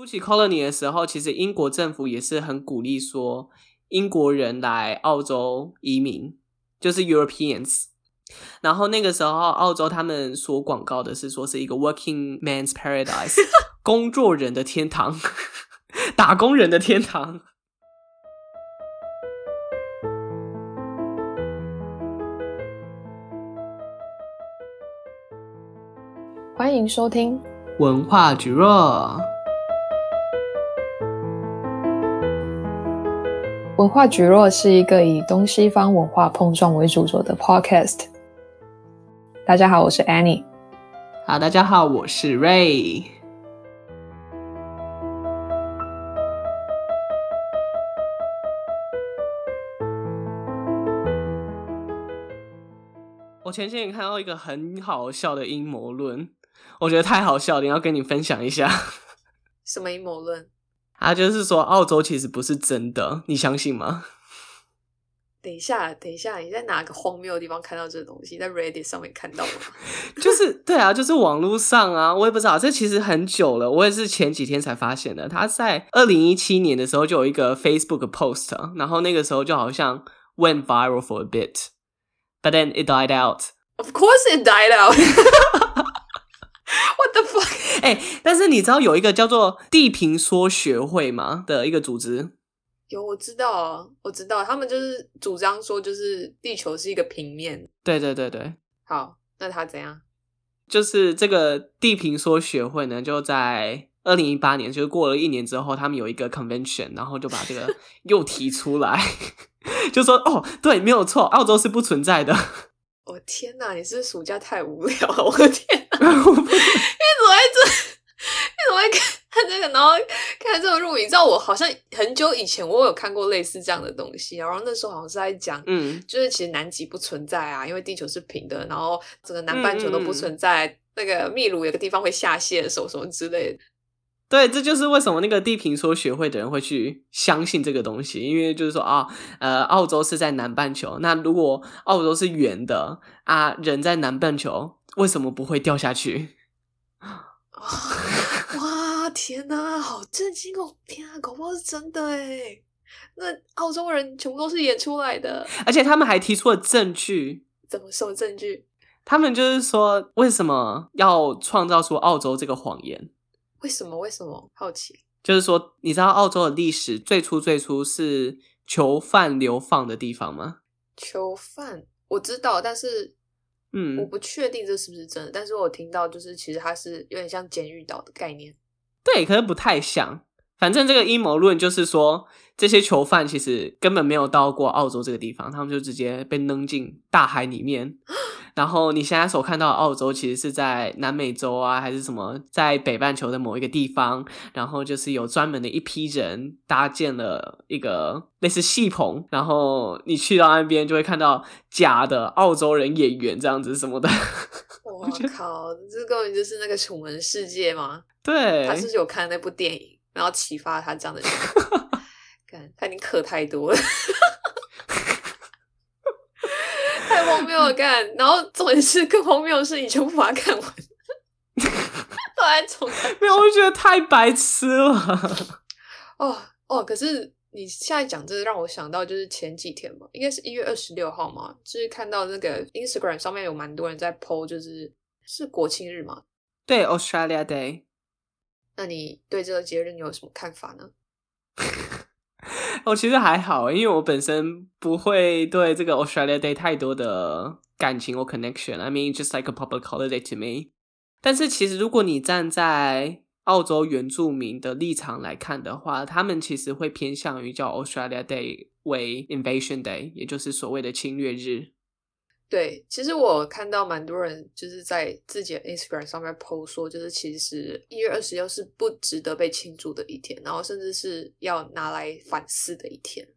初期 colony 的时候，其实英国政府也是很鼓励说英国人来澳洲移民，就是 Europeans。然后那个时候，澳洲他们所广告的是说是一个 working man's paradise，工作人的天堂，打工人的天堂。欢迎收听文化蒟蒻。文化蒟蒻是一个以东西方文化碰撞为主轴的 podcast。大家好，我是 Annie。好，大家好，我是 Ray。我前几天看到一个很好笑的阴谋论，我觉得太好笑了，要跟你分享一下。什么阴谋论？他就是说，澳洲其实不是真的，你相信吗？等一下，等一下，你在哪个荒谬的地方看到这个东西？在 Reddit 上面看到吗？就是对啊，就是网络上啊，我也不知道，这其实很久了，我也是前几天才发现的。他在二零一七年的时候就有一个 Facebook post，然后那个时候就好像 went viral for a bit，but then it died out. Of course, it died out. What the fuck？哎、欸，但是你知道有一个叫做地平说学会吗的一个组织？有，我知道啊，我知道，他们就是主张说，就是地球是一个平面。对对对对。好，那他怎样？就是这个地平说学会呢，就在二零一八年，就是过了一年之后，他们有一个 convention，然后就把这个 又提出来，就说哦，对，没有错，澳洲是不存在的。我天哪！你是是暑假太无聊了？我的天哪！你怎么会这？你怎么会看看这个？然后看这个录影？你知道我好像很久以前我有看过类似这样的东西，然后那时候好像是在讲，嗯，就是其实南极不存在啊，因为地球是平的，然后整个南半球都不存在。嗯、那个秘鲁有个地方会下陷什么什么之类的。对，这就是为什么那个地平说学会的人会去相信这个东西，因为就是说啊，呃，澳洲是在南半球，那如果澳洲是圆的啊，人在南半球为什么不会掉下去？哇，天哪，好震惊哦！天啊，搞不好是真的诶。那澳洲人全部都是演出来的，而且他们还提出了证据。怎么说证据？他们就是说，为什么要创造出澳洲这个谎言？为什么？为什么？好奇。就是说，你知道澳洲的历史最初最初是囚犯流放的地方吗？囚犯我知道，但是嗯，我不确定这是不是真的。但是我听到就是其实它是有点像监狱岛的概念。对，可是不太像。反正这个阴谋论就是说，这些囚犯其实根本没有到过澳洲这个地方，他们就直接被扔进大海里面。然后你现在所看到的澳洲，其实是在南美洲啊，还是什么，在北半球的某一个地方。然后就是有专门的一批人搭建了一个类似戏棚，然后你去到那边就会看到假的澳洲人演员这样子什么的。我靠，这根本就是那个《楚门世界》吗？对，他是有看那部电影，然后启发他这样的人。看，他已经嗑太多了。太荒谬了，干！然后重点是更荒谬的是，你全部把它看完，都在重看。没有，我觉得太白痴了。哦哦，可是你现在讲这个，让我想到就是前几天嘛，应该是一月二十六号嘛，就是看到那个 Instagram 上面有蛮多人在 po，就是是国庆日嘛？对，Australia Day。那你对这个节日你有什么看法呢？我其实还好，因为我本身不会对这个 Australia Day 太多的感情或 connection。I mean, just like a public holiday to me。但是其实如果你站在澳洲原住民的立场来看的话，他们其实会偏向于叫 Australia Day 为 Invasion Day，也就是所谓的侵略日。对，其实我看到蛮多人就是在自己的 Instagram 上面 post 说，就是其实一月二十六是不值得被庆祝的一天，然后甚至是要拿来反思的一天。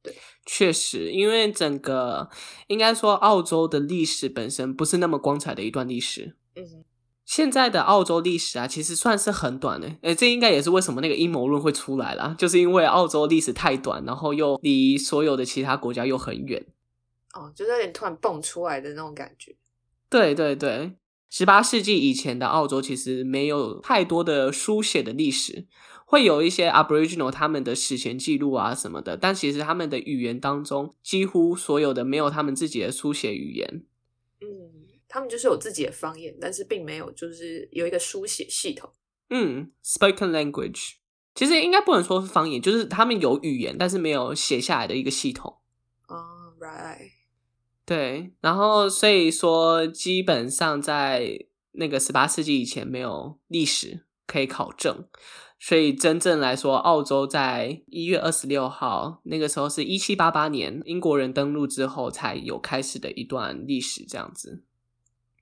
对，确实，因为整个应该说澳洲的历史本身不是那么光彩的一段历史。嗯，现在的澳洲历史啊，其实算是很短的。诶，这应该也是为什么那个阴谋论会出来啦，就是因为澳洲历史太短，然后又离所有的其他国家又很远。哦，就是有点突然蹦出来的那种感觉。对对对，十八世纪以前的澳洲其实没有太多的书写的历史，会有一些 Aboriginal 他们的史前记录啊什么的，但其实他们的语言当中几乎所有的没有他们自己的书写语言。嗯，他们就是有自己的方言，但是并没有就是有一个书写系统。嗯，spoken language 其实应该不能说是方言，就是他们有语言，但是没有写下来的一个系统。哦、oh，right。对，然后所以说，基本上在那个十八世纪以前没有历史可以考证，所以真正来说，澳洲在一月二十六号那个时候是一七八八年英国人登陆之后才有开始的一段历史，这样子。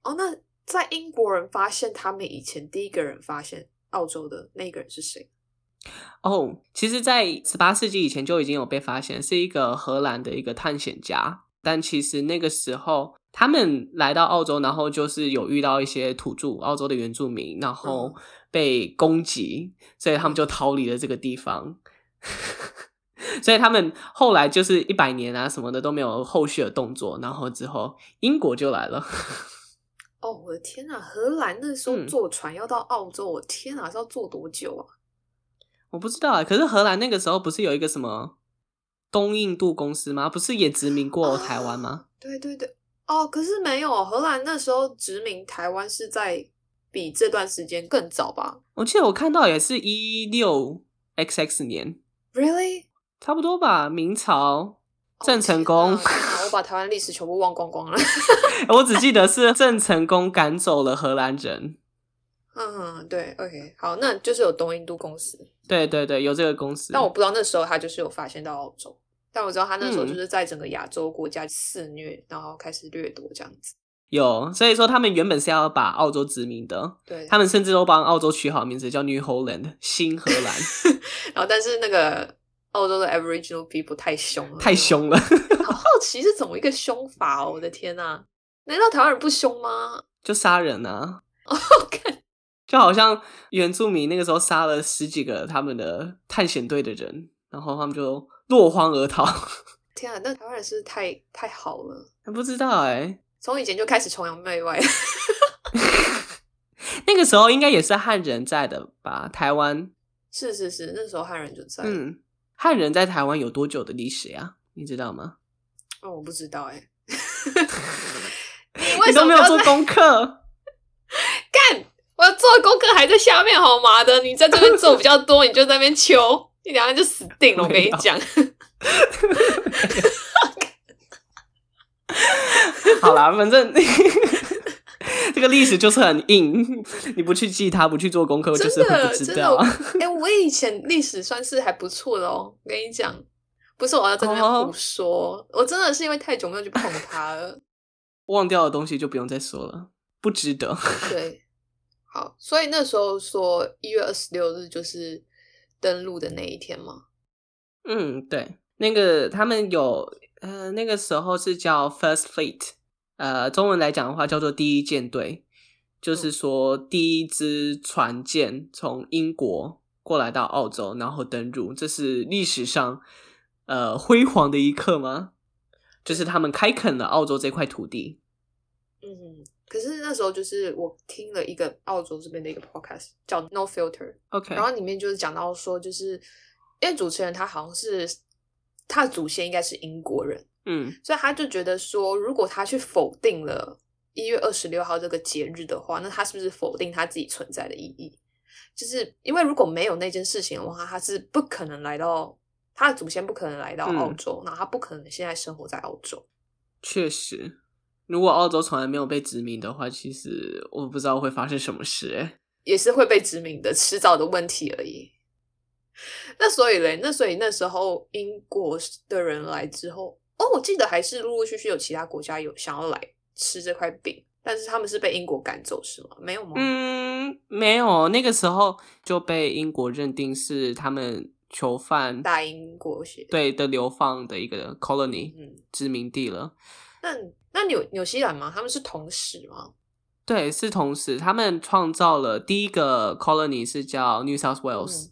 哦，那在英国人发现他们以前，第一个人发现澳洲的那个人是谁？哦，其实，在十八世纪以前就已经有被发现，是一个荷兰的一个探险家。但其实那个时候，他们来到澳洲，然后就是有遇到一些土著澳洲的原住民，然后被攻击，所以他们就逃离了这个地方。所以他们后来就是一百年啊什么的都没有后续的动作，然后之后英国就来了。哦，我的天呐，荷兰那时候坐船要到澳洲，我、嗯、天呐，是要坐多久啊？我不知道啊。可是荷兰那个时候不是有一个什么？东印度公司吗？不是也殖民过台湾吗？哦？对对对，哦，可是没有，荷兰那时候殖民台湾是在比这段时间更早吧？我记得我看到也是一六 XX 年，Really？差不多吧？明朝郑成功，我把台湾历史全部忘光光了。我只记得是郑成功赶走了荷兰人。嗯，对，OK，好，那就是有东印度公司。对对对，有这个公司。但我不知道那时候他就是有发现到澳洲。但我知道他那时候就是在整个亚洲国家肆虐，嗯，然后开始掠夺这样子。有，所以说他们原本是要把澳洲殖民的，对，他们甚至都帮澳洲取好名字叫 New Holland 新荷兰。然后，但是那个澳洲的 Aboriginal people 太凶了，太凶了。好好奇是怎么一个凶法哦！我的天呐，难道台湾人不凶吗？就杀人啊！OK，就好像原住民那个时候杀了十几个他们的探险队的人，然后他们就。落荒而逃！天啊，那台湾人是不是太太好了？还不知道哎、欸，从以前就开始崇洋媚外。那个时候应该也是汉人在的吧？台湾是是是，那时候汉人就在。嗯，汉人在台湾有多久的历史呀？你知道吗？哦，我不知道哎、欸。你 为什么没有做功课？干！我要做功课还在下面，好吗的？你在这边做比较多，你就在那边求。一两下就死定了，我跟你讲。好啦，反正这个历史就是很硬，你不去记它，不去做功课，就是很不知道。哎、欸，我以前历史算是还不错的哦。我跟你讲，不是我要在那边胡说，oh. 我真的是因为太久没有去碰它了，忘掉的东西就不用再说了，不值得。对，好，所以那时候说一月二十六日就是。登陆的那一天吗？嗯，对，那个他们有呃，那个时候是叫 First Fleet，呃，中文来讲的话叫做第一舰队，就是说第一支船舰从英国过来到澳洲，然后登陆，这是历史上呃辉煌的一刻吗？就是他们开垦了澳洲这块土地。嗯。可是那时候就是我听了一个澳洲这边的一个 podcast 叫 No Filter，OK，然后里面就是讲到说，就是因为主持人他好像是他的祖先应该是英国人，嗯，所以他就觉得说，如果他去否定了一月二十六号这个节日的话，那他是不是否定他自己存在的意义？就是因为如果没有那件事情的话，他是不可能来到他的祖先不可能来到澳洲，然后他不可能现在生活在澳洲，确实。如果澳洲从来没有被殖民的话，其实我不知道会发生什么事，哎，也是会被殖民的，迟早的问题而已。那所以嘞，那所以那时候英国的人来之后，哦，我记得还是陆陆续续有其他国家有想要来吃这块饼，但是他们是被英国赶走，是吗？没有吗？嗯，没有，那个时候就被英国认定是他们囚犯大英国血对的流放的一个 colony，嗯，殖民地了。那那纽纽西兰吗？他们是同时吗？对，是同时。他们创造了第一个 colony 是叫 New South Wales，、嗯、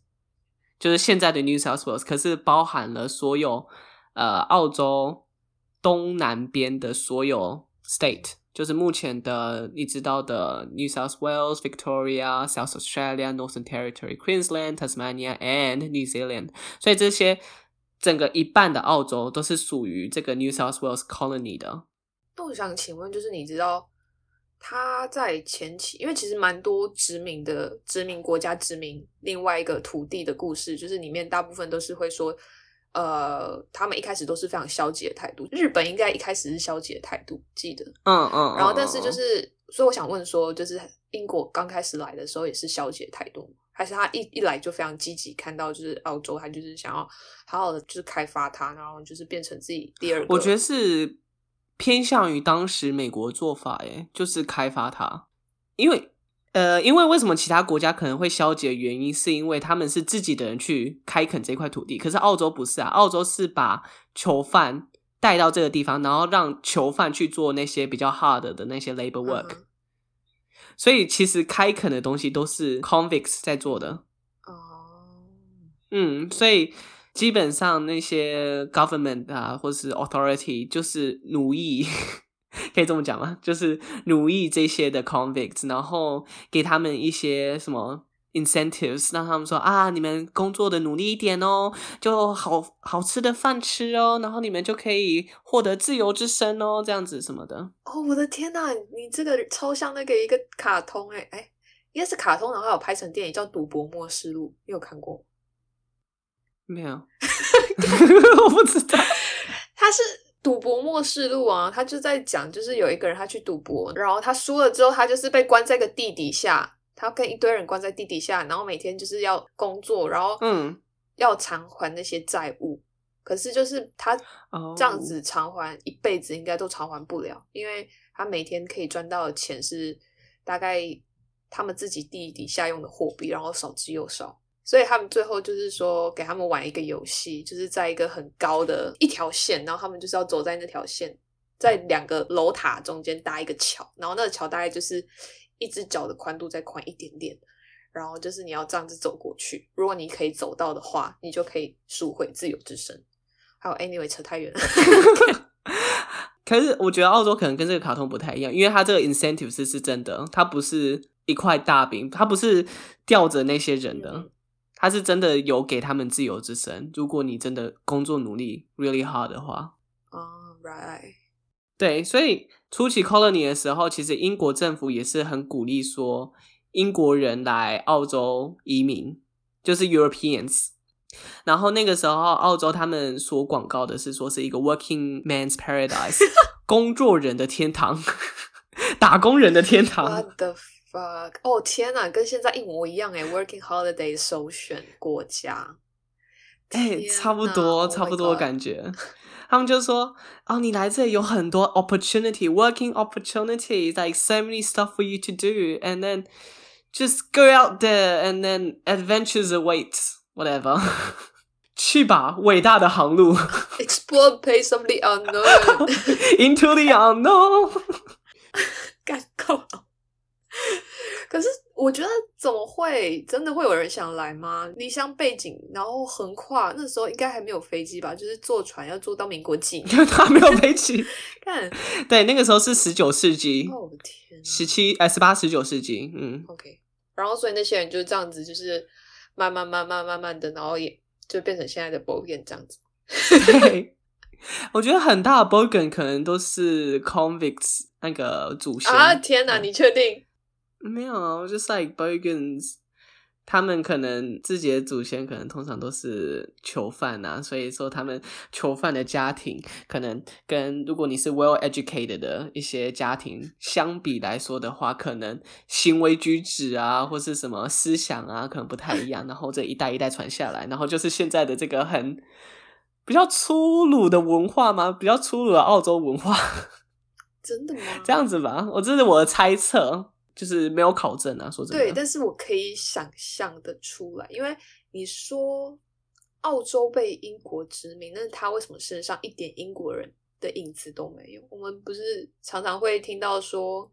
就是现在的 New South Wales，可是包含了所有呃澳洲东南边的所有 state，就是目前的你知道的 New South Wales、Victoria、South Australia、Northern Territory、Queensland、Tasmania and New Zealand，所以这些整个一半的澳洲都是属于这个 New South Wales Colony 的。那我想请问，就是你知道他在前期，因为其实蛮多殖民的殖民国家殖民另外一个土地的故事，就是里面大部分都是会说。呃，他们一开始都是非常消极的态度。日本应该一开始是消极的态度，记得。嗯嗯。然后，但是就是，所以我想问说，就是英国刚开始来的时候也是消极的态度，还是他一一来就非常积极，看到就是澳洲，他就是想要好好的就是开发它，然后就是变成自己第二个。我觉得是偏向于当时美国做法，诶，就是开发它，因为。呃，因为为什么其他国家可能会消极的原因，是因为他们是自己的人去开垦这块土地，可是澳洲不是啊，澳洲是把囚犯带到这个地方，然后让囚犯去做那些比较 hard 的那些 labor work，嗯，所以其实开垦的东西都是 convicts 在做的。哦，嗯，所以基本上那些 government 啊，或是 authority 就是奴役。可以这么讲吗？就是奴役这些的 convicts，然后给他们一些什么 incentives，让他们说啊，你们工作的努力一点哦，就好好吃的饭吃哦，然后你们就可以获得自由之身哦，这样子什么的。哦，我的天呐，你这个超像那个一个卡通诶，诶应该是卡通，然后有拍成电影叫《赌博默示录》，你有看过？没有，我不知道，他是。赌博末世录啊，他就在讲，就是有一个人他去赌博，然后他输了之后，他就是被关在个地底下，他跟一堆人关在地底下，然后每天就是要工作，然后嗯，要偿还那些债务。嗯、可是就是他这样子偿还一辈子应该都偿还不了，因为他每天可以赚到的钱是大概他们自己地底下用的货币，然后少之又少。所以他们最后就是说，给他们玩一个游戏，就是在一个很高的一条线，然后他们就是要走在那条线，在两个楼塔中间搭一个桥，然后那个桥大概就是一只脚的宽度再宽一点点，然后就是你要这样子走过去，如果你可以走到的话，你就可以赎回自由之身。还有，anyway，扯太远了。可是我觉得澳洲可能跟这个卡通不太一样，因为它这个 incentive 是是真的，它不是一块大饼，它不是吊着那些人的。嗯他是真的有给他们自由之身，如果你真的工作努力 really hard 的话。哦、oh，right。对，所以初期 colony 的时候，其实英国政府也是很鼓励说英国人来澳洲移民，就是 Europeans。然后那个时候，澳洲他们所广告的是说是一个 working man's paradise，工作人的天堂，打工人的天堂。What the fuck！哦天哪，跟现在一模一样诶 Working holiday 首选国家，哎，差不多，oh、差不多感觉。他们就说：“哦，你来这里有很多 opportunity，working opportunity，like so many stuff for you to do，and then just go out there and then adventures await，whatever。去吧，伟大的航路，explore pace of the unknown，into the unknown，干够了。” 可是我觉得怎么会真的会有人想来吗？离乡背景，然后横跨那时候应该还没有飞机吧？就是坐船要坐到民国几年？他没有飞机。看，对，那个时候是十九世纪。哦天，十七哎，十八十九世纪。嗯，OK。然后所以那些人就这样子，就是慢慢慢慢慢慢的，然后也就变成现在的 Bogan 这样子。对，我觉得很大的 Bogan 可能都是 Convicts 那个祖先啊！天哪，你确定？没有啊，我就是 like Bogans，他们可能自己的祖先可能通常都是囚犯啊，所以说他们囚犯的家庭可能跟如果你是 well educated 的一些家庭相比来说的话，可能行为举止啊，或是什么思想啊，可能不太一样。然后这一代一代传下来，然后就是现在的这个很比较粗鲁的文化嘛，比较粗鲁的澳洲文化。真的吗？这样子吧，我这是我的猜测。就是没有考证啊，说真的。对，但是我可以想象的出来，因为你说澳洲被英国殖民，那他为什么身上一点英国人的影子都没有？我们不是常常会听到说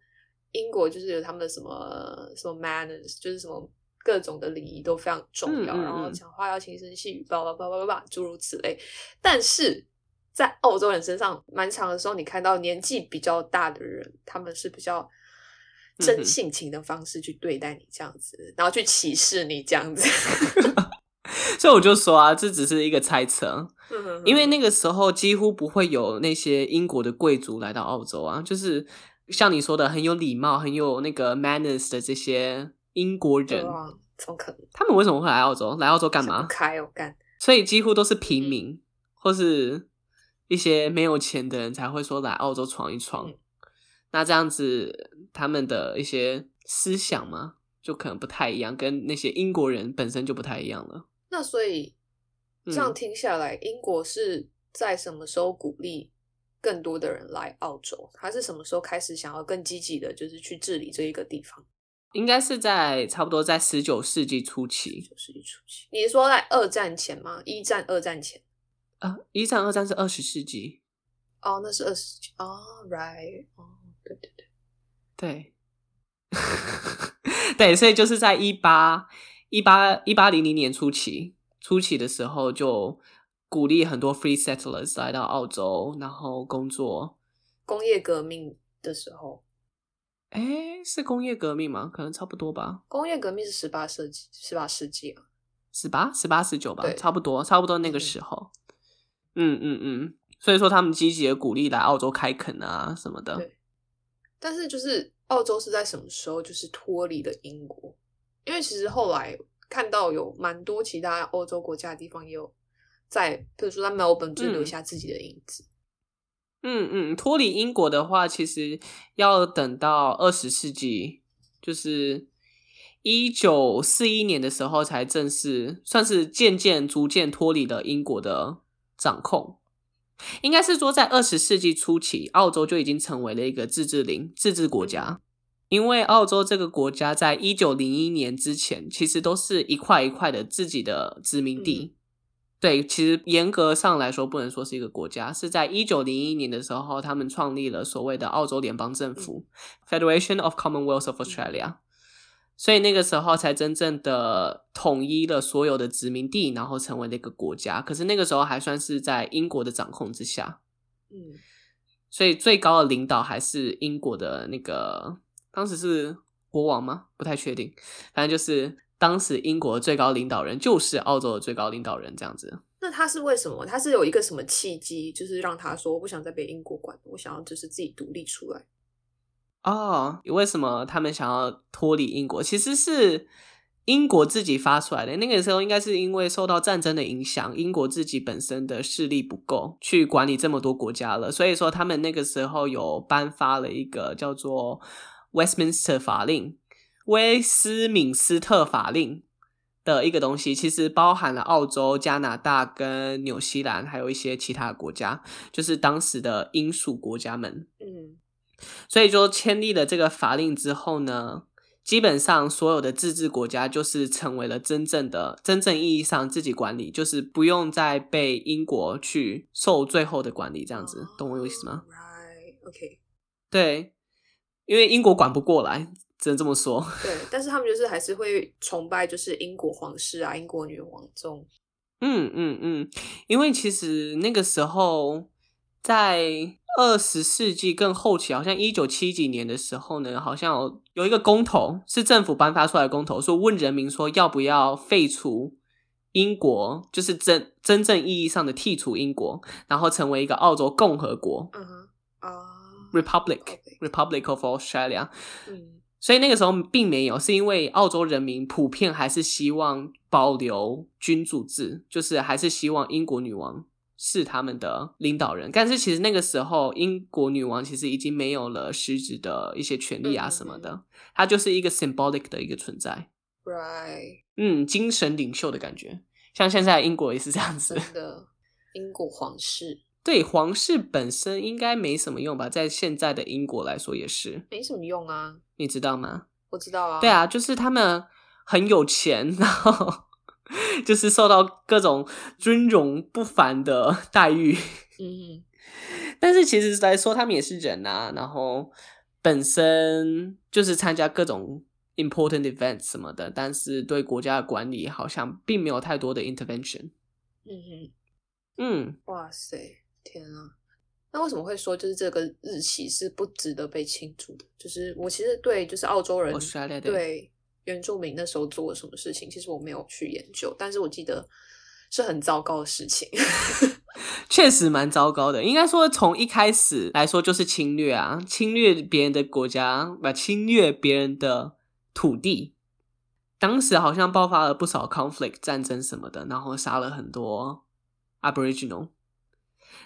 英国就是有他们的什么什么 manners，就是什么各种的礼仪都非常重要，嗯嗯嗯，然后讲话要轻声细语，叭叭叭叭叭，诸如此类。但是在澳洲人身上蛮长的时候，你看到年纪比较大的人，他们是比较真性情的方式去对待你这样子，嗯、然后去歧视你这样子。所以我就说啊，这只是一个猜测，因为那个时候几乎不会有那些英国的贵族来到澳洲啊，就是像你说的很有礼貌、很有那个 manners 的这些英国人，怎么可能？他们为什么会来澳洲？来澳洲干嘛？开哦干！所以几乎都是平民，嗯、或是一些没有钱的人才会说来澳洲闯一闯。嗯、那这样子，他们的一些思想嘛，就可能不太一样，跟那些英国人本身就不太一样了。那所以这样听下来，嗯、英国是在什么时候鼓励更多的人来澳洲？他是什么时候开始想要更积极的，就是去治理这一个地方？应该是在差不多在十九世纪初期。十九世纪初期，你是说在二战前吗？一战、二战前？啊，一战、二战是二十世纪。哦，那是二十世纪。哦，right。哦，对对，所以就是在一八。一八一八零零年初期，初期的时候就鼓励很多 free settlers 来到澳洲，然后工作。工业革命的时候，哎，是工业革命吗？可能差不多吧。工业革命是十八世纪，十八世纪啊，十八、十八、十九吧，差不多，差不多那个时候。嗯嗯嗯，所以说他们积极的鼓励来澳洲开垦啊什么的。对。但是就是澳洲是在什么时候就是脱离了英国？因为其实后来看到有蛮多其他欧洲国家的地方也有在，比如说在 Melbourne 就留下自己的影子。嗯嗯，脱离英国的话，其实要等到二十世纪，就是一九四一年的时候才正式算是渐渐逐渐脱离了英国的掌控。应该是说，在二十世纪初期，澳洲就已经成为了一个自治领、自治国家。因为澳洲这个国家在一九零一年之前，其实都是一块一块的自己的殖民地。嗯、对，其实严格上来说，不能说是一个国家，是在一九零一年的时候，他们创立了所谓的澳洲联邦政府、嗯、（Federation of Commonwealth of Australia）。所以那个时候才真正的统一了所有的殖民地，然后成为了一个国家。可是那个时候还算是在英国的掌控之下。嗯，所以最高的领导还是英国的那个。当时是国王吗？不太确定。反正就是当时英国的最高领导人就是澳洲的最高领导人这样子。那他是为什么？他是有一个什么契机，就是让他说我不想再被英国管，我想要就是自己独立出来。哦，为什么他们想要脱离英国？其实是英国自己发出来的。那个时候应该是因为受到战争的影响，英国自己本身的势力不够去管理这么多国家了，所以说他们那个时候有颁发了一个叫做。Westminster 法令，威斯敏斯特法令的一个东西，其实包含了澳洲、加拿大跟纽西兰，还有一些其他国家，就是当时的英属国家们。嗯，所以说签立了这个法令之后呢，基本上所有的自治国家就是成为了真正的、真正意义上自己管理，就是不用再被英国去受最后的管理，这样子，oh, 懂我意思吗？Right，OK，okay. 对。因为英国管不过来，只能这么说。对，但是他们就是还是会崇拜，就是英国皇室啊，英国女王这种。嗯嗯嗯，因为其实那个时候在二十世纪更后期，好像一九七几年的时候呢，好像有有一个公投，是政府颁发出来的公投，说问人民说要不要废除英国，就是真真正意义上的剔除英国，然后成为一个澳洲共和国。嗯哼啊。Republic, Republic of Australia。嗯，所以那个时候并没有，是因为澳洲人民普遍还是希望保留君主制，就是还是希望英国女王是他们的领导人。但是其实那个时候，英国女王其实已经没有了实质的一些权利啊什么的，嗯、她就是一个 symbolic 的一个存在。Right，嗯，精神领袖的感觉，像现在英国也是这样子。真的，英国皇室。对，皇室本身应该没什么用吧，在现在的英国来说也是没什么用啊，你知道吗？我知道啊。对啊，就是他们很有钱，然后就是受到各种尊荣不凡的待遇。嗯，但是其实来说，他们也是人啊，然后本身就是参加各种 important events 什么的，但是对国家的管理好像并没有太多的 intervention。嗯哼，嗯，哇塞。天啊！那为什么会说就是这个日期是不值得被庆祝的？就是我其实对就是澳洲人对原住民那时候做了什么事情，其实我没有去研究，但是我记得是很糟糕的事情，确实蛮糟糕的。应该说从一开始来说就是侵略啊，侵略别人的国家，把侵略别人的土地。当时好像爆发了不少 conflict 战争什么的，然后杀了很多 Aboriginal。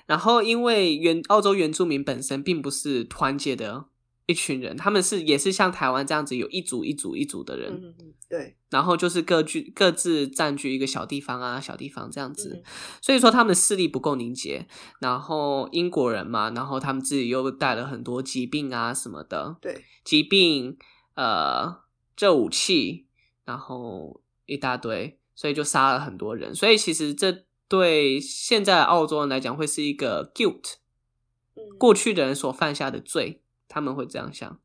然后因为原澳洲原住民本身并不是团结的一群人，他们是也是像台湾这样子有一组一组一组的人，对。然后就是各据各自占据一个小地方啊，小地方这样子，所以说他们的势力不够凝结。然后英国人嘛，然后他们自己又带了很多疾病啊什么的，对，疾病呃这武器。然后一大堆，所以就杀了很多人。所以其实这对现在澳洲人来讲，会是一个 guilt，过去的人所犯下的罪，他们会这样想。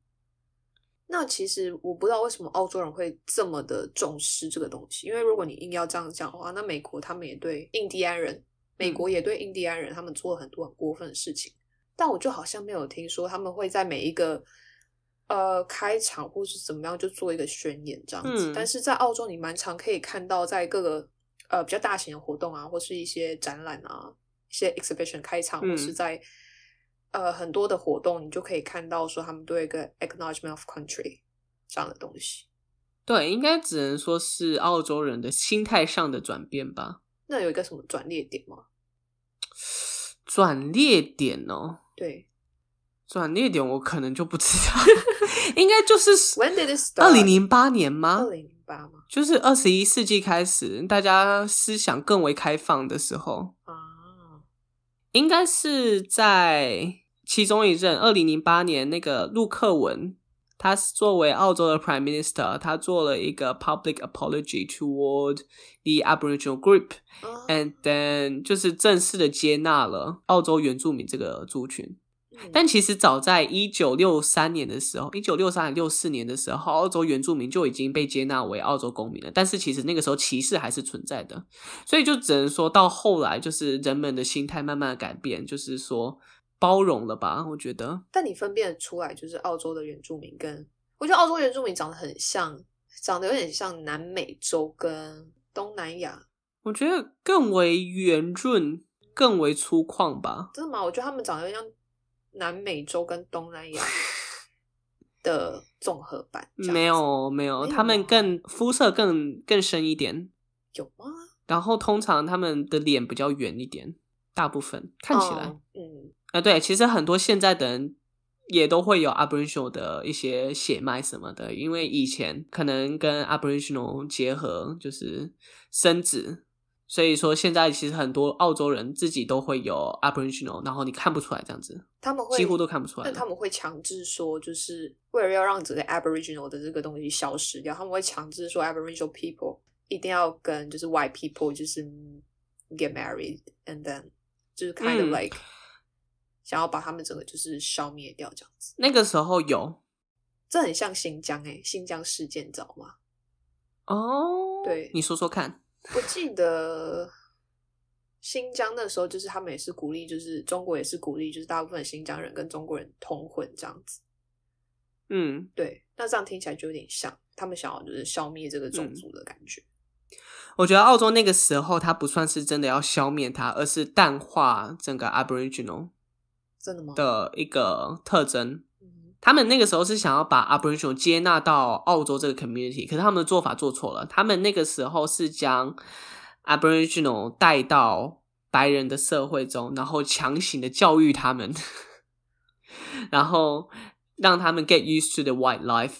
那其实我不知道为什么澳洲人会这么的重视这个东西，因为如果你硬要这样讲的话，那美国他们也对印第安人，美国也对印第安人，他们做了很多很过分的事情。但我就好像没有听说他们会在每一个。呃，开场或是怎么样，就做一个宣言这样子。嗯、但是在澳洲，你蛮常可以看到，在各个呃比较大型的活动啊，或是一些展览啊，一些 exhibition 开场，或是在、嗯、呃很多的活动，你就可以看到说他们都有一个 acknowledgement of country 这样的东西。对，应该只能说是澳洲人的心态上的转变吧。那有一个什么转捩点吗？转捩点哦，对。转捩点我可能就不知道，应该就是二零零八年吗？二零零八吗？就是二十一世纪开始，大家思想更为开放的时候啊，应该是在其中一任二零零八年那个陆克文，他作为澳洲的 Prime Minister，他做了一个 public apology toward the Aboriginal group，and then 就是正式的接纳了澳洲原住民这个族群。但其实早在一九六三年的时候，一九六三年、六四年的时候，澳洲原住民就已经被接纳为澳洲公民了。但是其实那个时候歧视还是存在的，所以就只能说到后来，就是人们的心态慢慢的改变，就是说包容了吧？我觉得。但你分辨出来，就是澳洲的原住民跟我觉得澳洲原住民长得很像，长得有点像南美洲跟东南亚。我觉得更为圆润，更为粗犷吧？真的吗？我觉得他们长得有点像。南美洲跟东南亚 的综合版，没有没有，他们更肤色更更深一点，有吗？然后通常他们的脸比较圆一点，大部分看起来，嗯啊，对，其实很多现在的人也都会有 Aboriginal 的一些血脉什么的，因为以前可能跟 Aboriginal 结合就是生子。所以说，现在其实很多澳洲人自己都会有 Aboriginal，然后你看不出来这样子，他们会几乎都看不出来。但他们会强制说，就是为了要让这个 Aboriginal 的这个东西消失掉，他们会强制说 Aboriginal people 一定要跟就是 White people 就是 get married，and then 就是 kind of like、嗯、想要把他们整个就是消灭掉这样子。那个时候有，这很像新疆诶、欸，新疆事件，知道吗？哦，对，你说说看。我记得新疆那时候，就是他们也是鼓励，就是中国也是鼓励，就是大部分新疆人跟中国人通婚这样子。嗯，对，那这样听起来就有点像他们想要就是消灭这个种族的感觉。嗯。我觉得澳洲那个时候，它不算是真的要消灭它，而是淡化整个 Aboriginal 真的吗？的一个特征。他们那个时候是想要把 Aboriginal 接纳到澳洲这个 community，可是他们的做法做错了。他们那个时候是将 Aboriginal 带到白人的社会中，然后强行的教育他们，然后让他们 get used to the white life。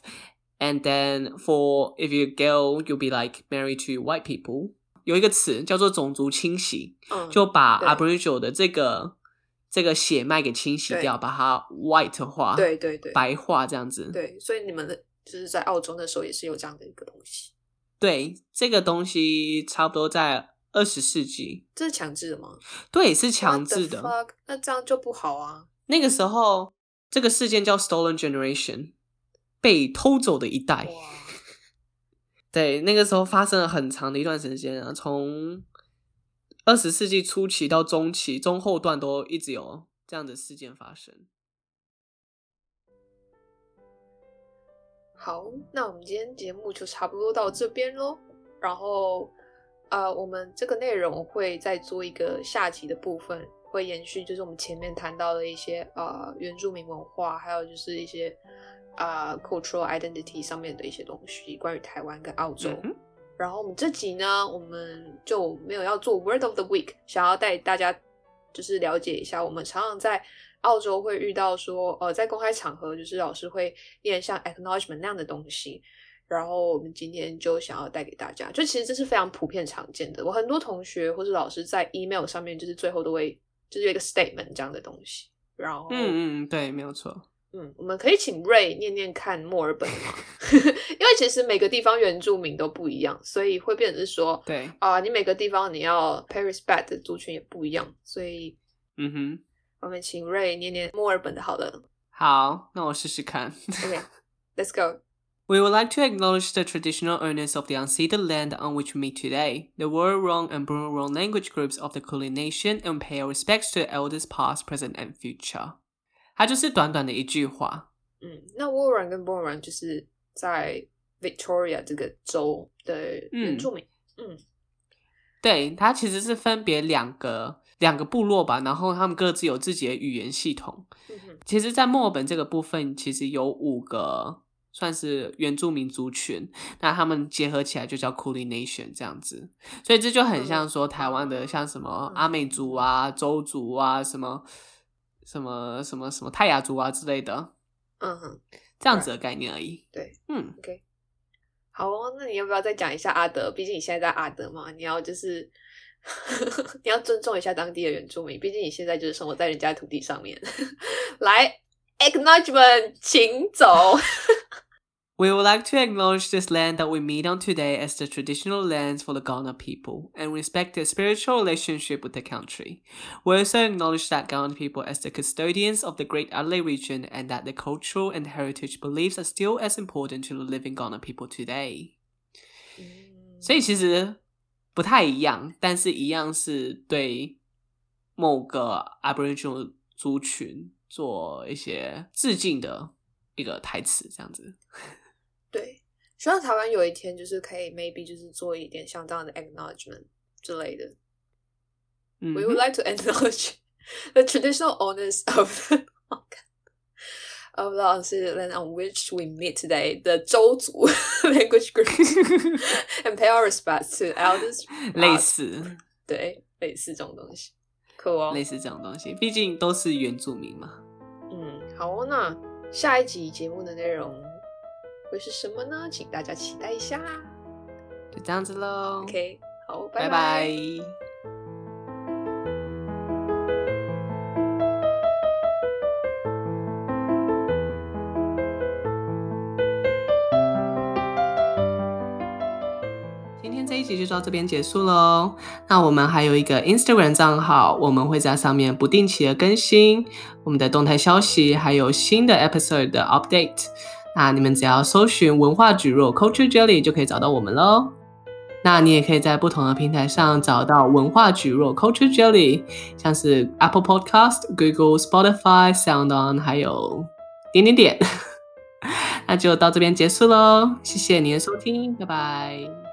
And then for if you go, you'll be like married to white people。有一个词叫做种族清洗，嗯，就把 Aboriginal 的这个。这个血脉给清洗掉，把它 white 化，对对对，白化这样子。对，所以你们的就是在澳洲的时候也是有这样的一个东西。对，这个东西差不多在二十世纪。这是强制的吗？对，是强制的。那这样就不好啊。那个时候，这个事件叫 Stolen Generation，被偷走的一代。对，那个时候发生了很长的一段时间啊，从。二十世纪初期到中期、中后段都一直有这样的事件发生。好，那我们今天节目就差不多到这边喽。然后，呃，我们这个内容会再做一个下集的部分，会延续就是我们前面谈到的一些呃原住民文化，还有就是一些呃 cultural identity 上面的一些东西，关于台湾跟澳洲。嗯、然后我们这集呢，我们就没有要做 Word of the Week，想要带大家就是了解一下，我们常常在澳洲会遇到说，呃，在公开场合就是老师会念像 acknowledgement 那样的东西。然后我们今天就想要带给大家，就其实这是非常普遍常见的。我很多同学或是老师在 email 上面，就是最后都会就是有一个 statement 这样的东西。然后，嗯嗯，对，没有错。嗯，我们可以请 Ray 念念看墨尔本吗？因为其实每个地方原住民都不一样，所以会变成是说，对啊、呃，你每个地方你要 pay respect 的族群也不一样，所以，嗯哼，我们请 Ray 念念墨尔本的好了。好，那我试试看。 OK，Let's go。We would like to acknowledge the traditional owners of the unceded land on which we meet today, the Wurrung and Burrung language groups of the Kulin Nation, and pay our respects to the elders past, present, and future. 它就是短短的一句话。嗯，那 Wurrung 跟 Burrung 就是在 Victoria 这个州的原住民。嗯，嗯对，它其实是分别两个两个部落吧，然后他们各自有自己的语言系统。嗯，其实，在墨尔本这个部分，其实有五个。算是原住民族群，那他们结合起来就叫 Kulin Nation 这样子，所以这就很像说台湾的像什么阿美族啊、周族啊、什么什么什么什么泰雅族啊之类的，嗯哼，这样子的概念而已。对，嗯，OK，好哦，那你要不要再讲一下阿德？毕竟你现在在阿德嘛，你要就是 你要尊重一下当地的原住民，毕竟你现在就是生活在人家土地上面。来，Acknowledgement，请走。We would like to acknowledge this land that we meet on today as the traditional lands for the Kaurna people and respect their spiritual relationship with the country. We also acknowledge that Kaurna people as the custodians of the Great Adelaide region and that their cultural and heritage beliefs are still as important to the living Kaurna people today. 所以其实不太一样，但是一样是对某个 Aboriginal 族群做一些致敬的一个台词，这样子。 对，希望台湾有一天就是可以，maybe 就是做一点像这样的 acknowledgement 之类的。Mm hmm. We would like to acknowledge the traditional owners of the of the land on which we meet today, the 邹族 language group, and pay our respects to elders. 类似，对，类似这种东西，可哦，类似这种东西，毕竟都是原住民嘛。嗯，好哦，那下一集节目的内容。会是什么呢？请大家期待一下。就这样子喽。OK，好，拜拜。拜拜。今天这一集就到这边结束喽。那我们还有一个 Instagram 账号，我们会在上面不定期的更新我们的动态消息，还有新的 episode 的 update。那你们只要搜寻文化蒟蒻 Culture Jelly 就可以找到我们喽。那你也可以在不同的平台上找到文化蒟蒻 Culture Jelly，像是 Apple Podcast、Google、Spotify、SoundOn，还有点点点。那就到这边结束喽，谢谢你的收听，拜拜。